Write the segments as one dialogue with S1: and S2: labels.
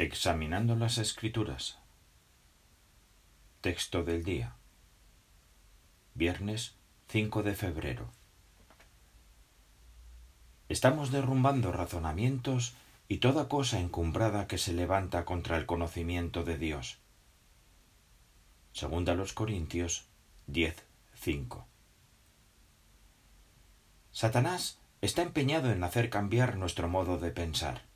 S1: Examinando las Escrituras. Texto del día. Viernes 5 de febrero. Estamos derrumbando razonamientos y toda cosa encumbrada que se levanta contra el conocimiento de Dios. Segunda los Corintios 10, 5. Satanás está empeñado en hacer cambiar nuestro modo de pensar.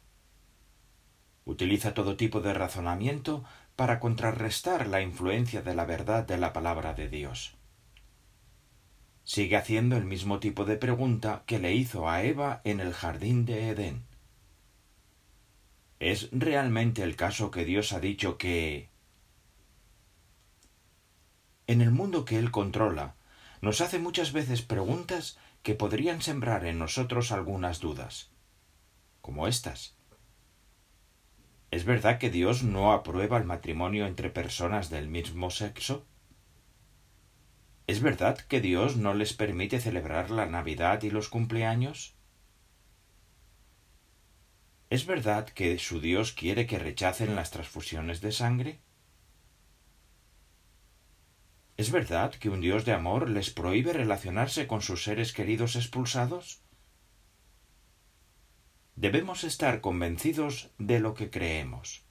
S1: Utiliza todo tipo de razonamiento para contrarrestar la influencia de la verdad de la palabra de Dios. Sigue haciendo el mismo tipo de pregunta que le hizo a Eva en el jardín de Edén. ¿Es realmente el caso que Dios ha dicho que... En el mundo que Él controla, nos hace muchas veces preguntas que podrían sembrar en nosotros algunas dudas, como estas. ¿Es verdad que Dios no aprueba el matrimonio entre personas del mismo sexo? ¿Es verdad que Dios no les permite celebrar la Navidad y los cumpleaños? ¿Es verdad que su Dios quiere que rechacen las transfusiones de sangre? ¿Es verdad que un Dios de amor les prohíbe relacionarse con sus seres queridos expulsados? Debemos estar convencidos de lo que creemos.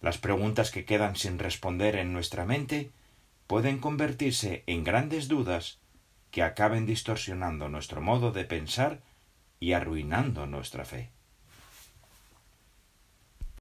S1: Las preguntas que quedan sin responder en nuestra mente pueden convertirse en grandes dudas que acaben distorsionando nuestro modo de pensar y arruinando nuestra fe.